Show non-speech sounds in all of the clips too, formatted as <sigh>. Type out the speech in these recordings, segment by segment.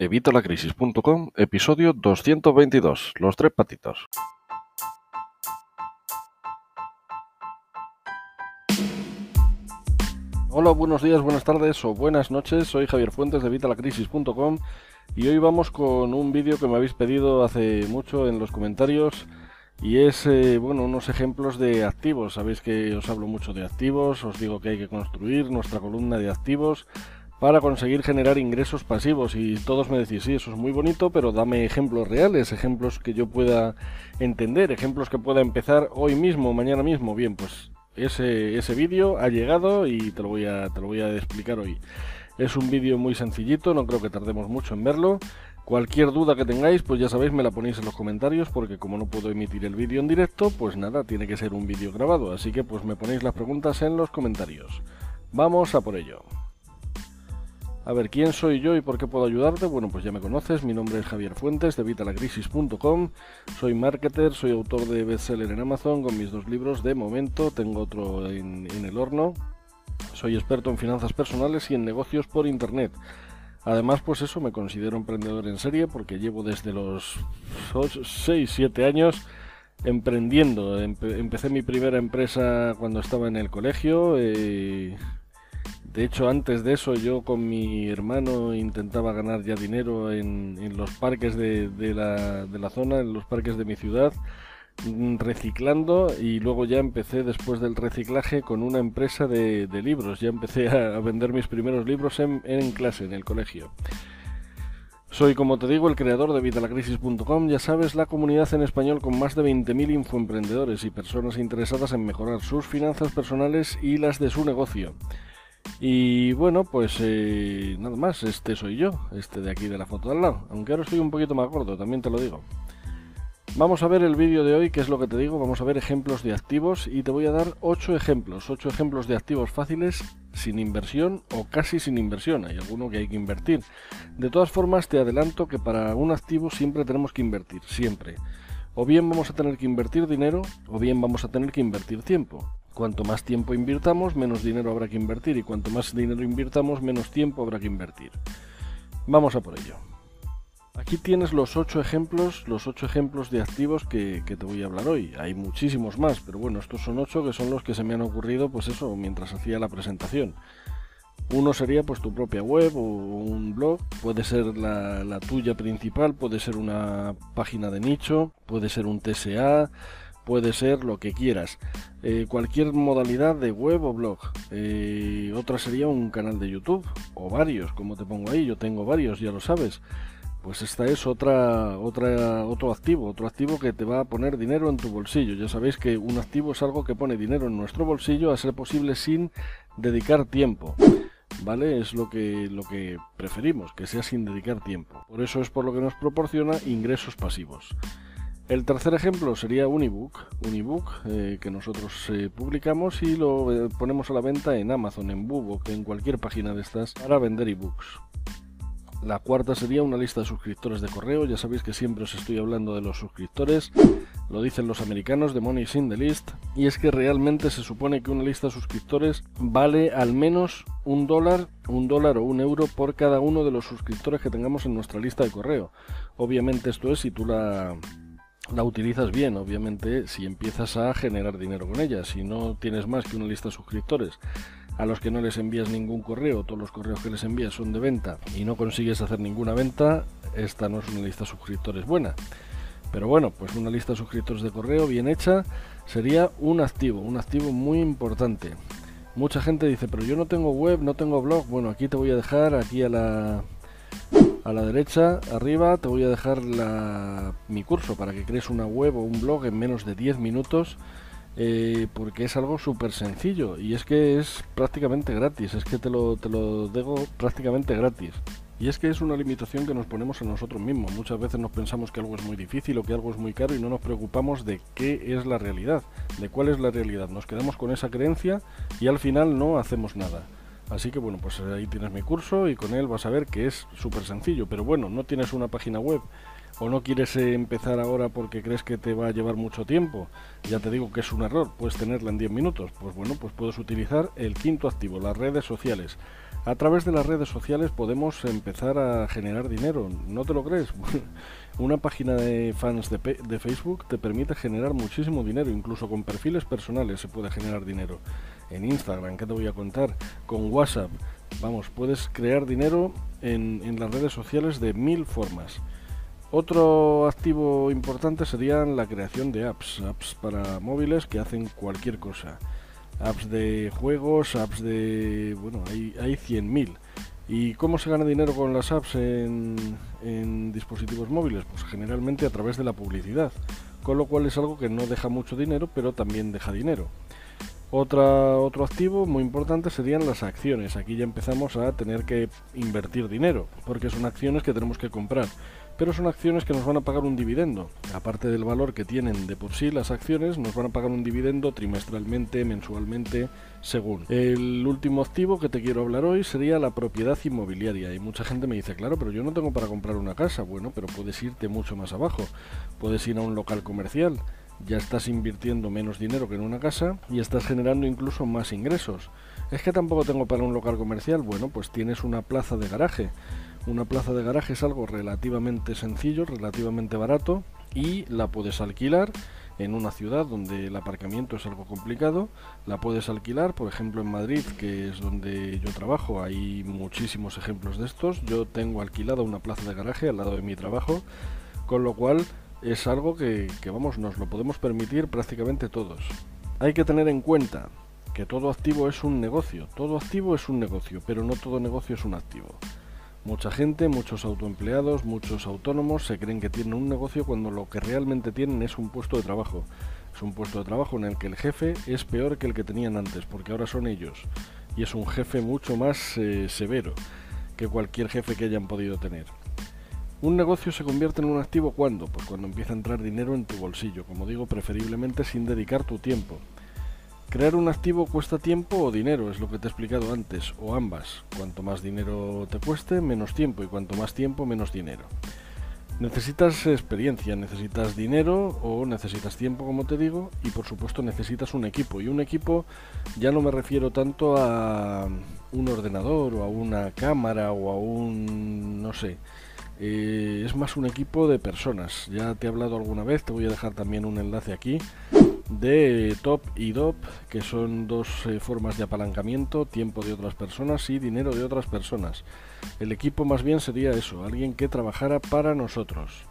Evitalacrisis.com, episodio 222, Los tres patitos. Hola, buenos días, buenas tardes o buenas noches. Soy Javier Fuentes de Evitalacrisis.com y hoy vamos con un vídeo que me habéis pedido hace mucho en los comentarios y es, eh, bueno, unos ejemplos de activos. Sabéis que os hablo mucho de activos, os digo que hay que construir nuestra columna de activos para conseguir generar ingresos pasivos y todos me decís, sí, eso es muy bonito, pero dame ejemplos reales, ejemplos que yo pueda entender, ejemplos que pueda empezar hoy mismo, mañana mismo. Bien, pues ese, ese vídeo ha llegado y te lo, voy a, te lo voy a explicar hoy. Es un vídeo muy sencillito, no creo que tardemos mucho en verlo. Cualquier duda que tengáis, pues ya sabéis, me la ponéis en los comentarios, porque como no puedo emitir el vídeo en directo, pues nada, tiene que ser un vídeo grabado. Así que pues me ponéis las preguntas en los comentarios. Vamos a por ello. A ver, ¿quién soy yo y por qué puedo ayudarte? Bueno, pues ya me conoces, mi nombre es Javier Fuentes de Vitalacrisis.com, soy marketer, soy autor de bestseller en Amazon con mis dos libros de momento, tengo otro en, el horno, soy experto en finanzas personales y en negocios por Internet. Además, pues eso, me considero emprendedor en serie porque llevo desde los 6, 7 años emprendiendo. empecé mi primera empresa cuando estaba en el colegio. Eh, de hecho, antes de eso, yo con mi hermano intentaba ganar ya dinero en, los parques de, la, zona, en los parques de mi ciudad, mm, reciclando y luego ya empecé después del reciclaje con una empresa de, libros. Ya empecé a, vender mis primeros libros en, en clase, en el colegio. Soy, como te digo, el creador de Vitalacrisis.com, ya sabes, la comunidad en español con más de 20.000 infoemprendedores y personas interesadas en mejorar sus finanzas personales y las de su negocio. Y bueno, pues eh, nada más, este soy yo, este de aquí de la foto de al lado, aunque ahora estoy un poquito más gordo, también te lo digo. Vamos a ver el vídeo de hoy, que es lo que te digo, vamos a ver ejemplos de activos y te voy a dar 8 ejemplos, 8 ejemplos de activos fáciles sin inversión o casi sin inversión, hay alguno que hay que invertir. De todas formas, te adelanto que para un activo siempre tenemos que invertir, siempre. O bien vamos a tener que invertir dinero o bien vamos a tener que invertir tiempo. Cuanto más tiempo invirtamos, menos dinero habrá que invertir y cuanto más dinero invirtamos, menos tiempo habrá que invertir. Vamos a por ello. Aquí tienes los ocho ejemplos, los ocho ejemplos de activos que, te voy a hablar hoy. Hay muchísimos más, pero bueno, estos son ocho que son los que se me han ocurrido, pues eso, mientras hacía la presentación. Uno sería pues tu propia web o un blog, puede ser la, la tuya principal, puede ser una página de nicho, puede ser un TSA, puede ser lo que quieras. Eh, cualquier modalidad de web o blog. Eh, otra sería un canal de YouTube o varios, como te pongo ahí. Yo tengo varios, ya lo sabes. Pues esta es otra, otra, otro activo, otro activo que te va a poner dinero en tu bolsillo. Ya sabéis que un activo es algo que pone dinero en nuestro bolsillo a ser posible sin dedicar tiempo. ¿Vale? Es lo que, lo que preferimos, que sea sin dedicar tiempo. Por eso es por lo que nos proporciona ingresos pasivos. El tercer ejemplo sería un ebook, un ebook eh, que nosotros eh, publicamos y lo eh, ponemos a la venta en Amazon, en Bubok, en cualquier página de estas para vender ebooks. La cuarta sería una lista de suscriptores de correo. Ya sabéis que siempre os estoy hablando de los suscriptores. Lo dicen los americanos de Money in the List. Y es que realmente se supone que una lista de suscriptores vale al menos un dólar, un dólar o un euro por cada uno de los suscriptores que tengamos en nuestra lista de correo. Obviamente esto es si tú la, la utilizas bien, obviamente, si empiezas a generar dinero con ella. Si no tienes más que una lista de suscriptores a los que no les envías ningún correo, todos los correos que les envías son de venta y no consigues hacer ninguna venta, esta no es una lista de suscriptores buena. Pero bueno, pues una lista de suscriptores de correo bien hecha sería un activo, un activo muy importante. Mucha gente dice, pero yo no tengo web, no tengo blog. Bueno, aquí te voy a dejar, aquí a la, a la derecha, arriba, te voy a dejar mi curso para que crees una web o un blog en menos de 10 minutos. Eh, porque es algo súper sencillo y es que es prácticamente gratis, es que te lo, te lo digo prácticamente gratis. Y es que es una limitación que nos ponemos a nosotros mismos. Muchas veces nos pensamos que algo es muy difícil o que algo es muy caro y no nos preocupamos de qué es la realidad, de cuál es la realidad. Nos quedamos con esa creencia y al final no hacemos nada. Así que bueno, pues ahí tienes mi curso y con él vas a ver que es súper sencillo. Pero bueno, no tienes una página web o no quieres eh, empezar ahora porque crees que te va a llevar mucho tiempo. Ya te digo que es un error, puedes tenerla en 10 minutos. Pues bueno, pues puedes utilizar el quinto activo, las redes sociales. A través de las redes sociales podemos empezar a generar dinero. ¿No te lo crees? <laughs> Una página de fans de, Facebook te permite generar muchísimo dinero, incluso con perfiles personales se puede generar dinero. En Instagram, ¿qué te voy a contar? Con WhatsApp. Vamos, puedes crear dinero en las redes sociales de mil formas. Otro activo importante sería la creación de apps, apps para móviles que hacen cualquier cosa. Apps de juegos, apps de... bueno, hay, hay 100.000. ¿Y cómo se gana dinero con las apps en, en, dispositivos móviles? Pues generalmente a través de la publicidad, con lo cual es algo que no deja mucho dinero, pero también deja dinero. Otra, otro activo muy importante serían las acciones. Aquí ya empezamos a tener que invertir dinero, porque son acciones que tenemos que comprar pero son acciones que nos van a pagar un dividendo. Aparte del valor que tienen de por sí las acciones, nos van a pagar un dividendo trimestralmente, mensualmente, según. El último activo que te quiero hablar hoy sería la propiedad inmobiliaria. Y mucha gente me dice, claro, pero yo no tengo para comprar una casa. Bueno, pero puedes irte mucho más abajo. Puedes ir a un local comercial ya estás invirtiendo menos dinero que en una casa y estás generando incluso más ingresos. Es que tampoco tengo para un local comercial. Bueno, pues tienes una plaza de garaje. Una plaza de garaje es algo relativamente sencillo, relativamente barato y la puedes alquilar en una ciudad donde el aparcamiento es algo complicado, la puedes alquilar, por ejemplo en Madrid, que es donde yo trabajo, hay muchísimos ejemplos de estos. Yo tengo alquilada una plaza de garaje al lado de mi trabajo, con lo cual es algo que, vamos, nos lo podemos permitir prácticamente todos. Hay que tener en cuenta que todo activo es un negocio, todo activo es un negocio, pero no todo negocio es un activo. Mucha gente, muchos autoempleados, muchos autónomos se creen que tienen un negocio cuando lo que realmente tienen es un puesto de trabajo. Es un puesto de trabajo en el que el jefe es peor que el que tenían antes, porque ahora son ellos. Y es un jefe mucho más eh, severo que cualquier jefe que hayan podido tener. Un negocio se convierte en un activo cuando? Pues cuando empieza a entrar dinero en tu bolsillo, como digo, preferiblemente sin dedicar tu tiempo. Crear un activo cuesta tiempo o dinero, es lo que te he explicado antes, o ambas. Cuanto más dinero te cueste, menos tiempo, y cuanto más tiempo, menos dinero. Necesitas experiencia, necesitas dinero o necesitas tiempo, como te digo, y por supuesto necesitas un equipo. Y un equipo ya no me refiero tanto a un ordenador o a una cámara o a un... no sé. Eh, es más un equipo de personas. Ya te he hablado alguna vez, te voy a dejar también un enlace aquí de top y dop, que son dos eh, formas de apalancamiento, tiempo de otras personas y dinero de otras personas. El equipo más bien sería eso, alguien que trabajara para nosotros.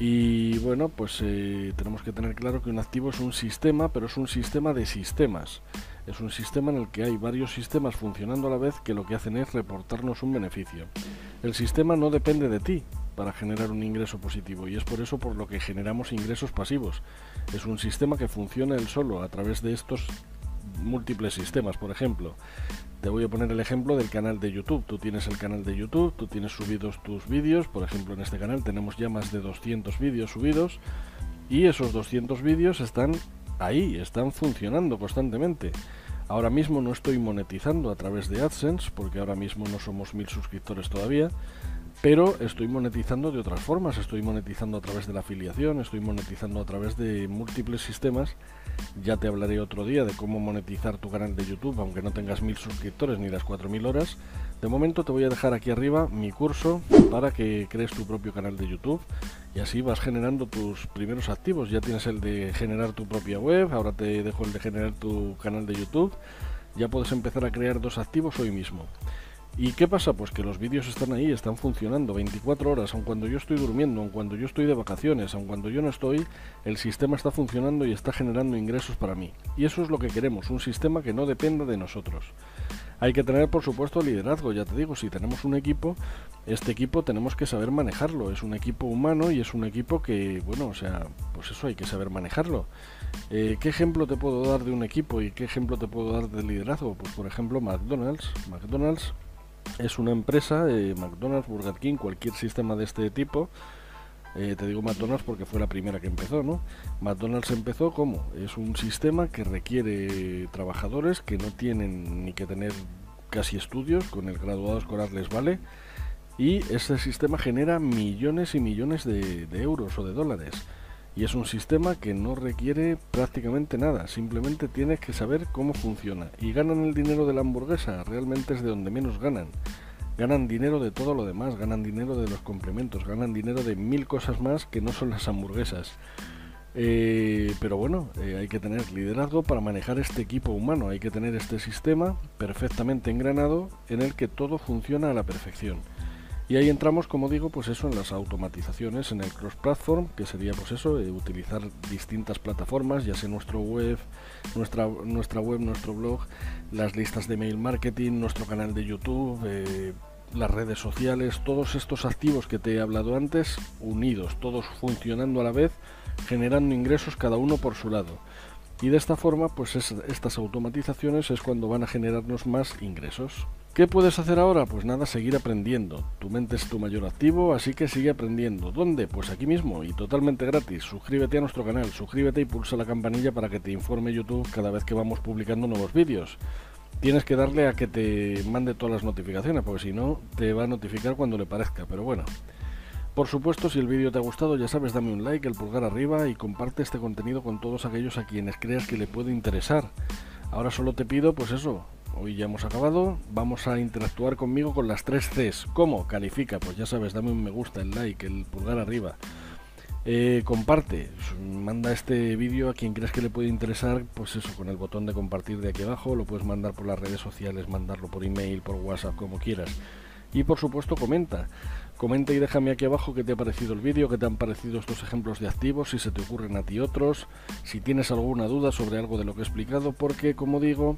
Y bueno, pues eh, tenemos que tener claro que un activo es un sistema, pero es un sistema de sistemas. Es un sistema en el que hay varios sistemas funcionando a la vez que lo que hacen es reportarnos un beneficio. El sistema no depende de ti, para generar un ingreso positivo y es por eso por lo que generamos ingresos pasivos. Es un sistema que funciona él solo a través de estos múltiples sistemas. Por ejemplo, te voy a poner el ejemplo del canal de YouTube. Tú tienes el canal de YouTube, tú tienes subidos tus vídeos. Por ejemplo, en este canal tenemos ya más de 200 vídeos subidos y esos 200 vídeos están ahí, están funcionando constantemente. Ahora mismo no estoy monetizando a través de AdSense porque ahora mismo no somos mil suscriptores todavía, pero estoy monetizando de otras formas, estoy monetizando a través de la afiliación, estoy monetizando a través de múltiples sistemas. Ya te hablaré otro día de cómo monetizar tu canal de YouTube, aunque no tengas mil suscriptores ni las 4000 horas. De momento te voy a dejar aquí arriba mi curso para que crees tu propio canal de YouTube y así vas generando tus primeros activos. Ya tienes el de generar tu propia web, ahora te dejo el de generar tu canal de YouTube. Ya puedes empezar a crear dos activos hoy mismo. ¿Y qué pasa? Pues que los vídeos están ahí, están funcionando 24 horas, aun cuando yo estoy durmiendo, aun cuando yo estoy de vacaciones, aun cuando yo no estoy, el sistema está funcionando y está generando ingresos para mí. Y eso es lo que queremos, un sistema que no dependa de nosotros. Hay que tener, por supuesto, liderazgo, ya te digo, si tenemos un equipo, este equipo tenemos que saber manejarlo. Es un equipo humano y es un equipo que, bueno, o sea, pues eso hay que saber manejarlo. Eh, ¿Qué ejemplo te puedo dar de un equipo y qué ejemplo te puedo dar de liderazgo? Pues por ejemplo, McDonald's. McDonald's es una empresa, eh, McDonald's, Burger King, cualquier sistema de este tipo. Eh, te digo McDonald's porque fue la primera que empezó, ¿no? McDonald's empezó como es un sistema que requiere trabajadores que no tienen ni que tener casi estudios, con el graduado escolar les vale. Y ese sistema genera millones y millones de, de euros o de dólares. Y es un sistema que no requiere prácticamente nada, simplemente tienes que saber cómo funciona. Y ganan el dinero de la hamburguesa, realmente es de donde menos ganan. Ganan dinero de todo lo demás, ganan dinero de los complementos, ganan dinero de mil cosas más que no son las hamburguesas. Eh, pero bueno, eh, hay que tener liderazgo para manejar este equipo humano, hay que tener este sistema perfectamente engranado en el que todo funciona a la perfección. Y ahí entramos, como digo, pues eso en las automatizaciones, en el cross-platform, que sería pues eso, eh, utilizar distintas plataformas, ya sea nuestro web, nuestra, nuestra web, nuestro blog, las listas de mail marketing, nuestro canal de YouTube, eh, las redes sociales, todos estos activos que te he hablado antes, unidos, todos funcionando a la vez, generando ingresos cada uno por su lado. Y de esta forma, pues estas automatizaciones es cuando van a generarnos más ingresos. ¿Qué puedes hacer ahora? Pues nada, seguir aprendiendo. Tu mente es tu mayor activo, así que sigue aprendiendo. ¿Dónde? Pues aquí mismo y totalmente gratis. Suscríbete a nuestro canal, suscríbete y pulsa la campanilla para que te informe YouTube cada vez que vamos publicando nuevos vídeos. Tienes que darle a que te mande todas las notificaciones, porque si no, te va a notificar cuando le parezca. Pero bueno, por supuesto, si el vídeo te ha gustado, ya sabes, dame un like, el pulgar arriba y comparte este contenido con todos aquellos a quienes creas que le puede interesar. Ahora solo te pido, pues eso, Hoy ya hemos acabado. Vamos a interactuar conmigo con las tres Cs. ¿Cómo? Califica, pues ya sabes, dame un me gusta, el like, el pulgar arriba. Eh, comparte, manda este vídeo a quien creas que le puede interesar, pues eso, con el botón de compartir de aquí abajo, lo puedes mandar por las redes sociales, mandarlo por email, por WhatsApp, como quieras. Y por supuesto comenta. Comenta y déjame aquí abajo qué te ha parecido el vídeo, qué te han parecido estos ejemplos de activos, si se te ocurren a ti otros, si tienes alguna duda sobre algo de lo que he explicado, porque como digo,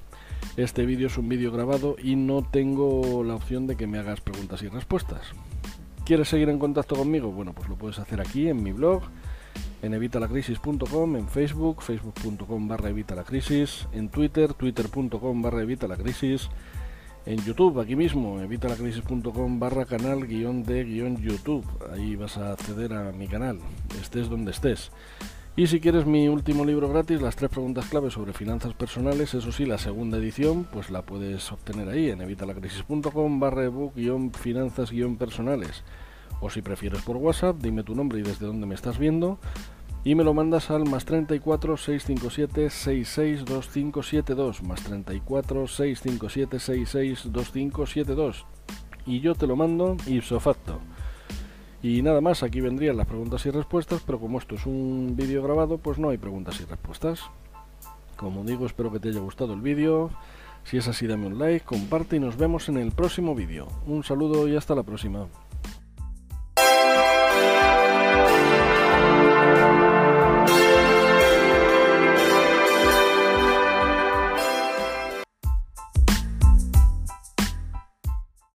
este vídeo es un vídeo grabado y no tengo la opción de que me hagas preguntas y respuestas. ¿Quieres seguir en contacto conmigo? Bueno, pues lo puedes hacer aquí en mi blog, en evitalacrisis.com, en Facebook, facebook.com barra evitalacrisis, en Twitter, twitter.com barra evitalacrisis, en YouTube, aquí mismo, evitalacrisis.com barra canal guion de guion YouTube. Ahí vas a acceder a mi canal, estés donde estés. Y si quieres mi último libro gratis, las tres preguntas clave sobre finanzas personales, eso sí, la segunda edición, pues la puedes obtener ahí en evitalacrisis.com barra ebook guion finanzas guion personales. O si prefieres por WhatsApp, dime tu nombre y desde dónde me estás viendo y me lo mandas al más 34 657 662572 más 34 657 662572 y yo te lo mando ipso facto. Y nada más aquí vendrían las preguntas y respuestas pero como esto es un vídeo grabado pues no hay preguntas y respuestas. Como digo espero que te haya gustado el vídeo. Si es así dame un like comparte y nos vemos en el próximo vídeo. Un saludo y hasta la próxima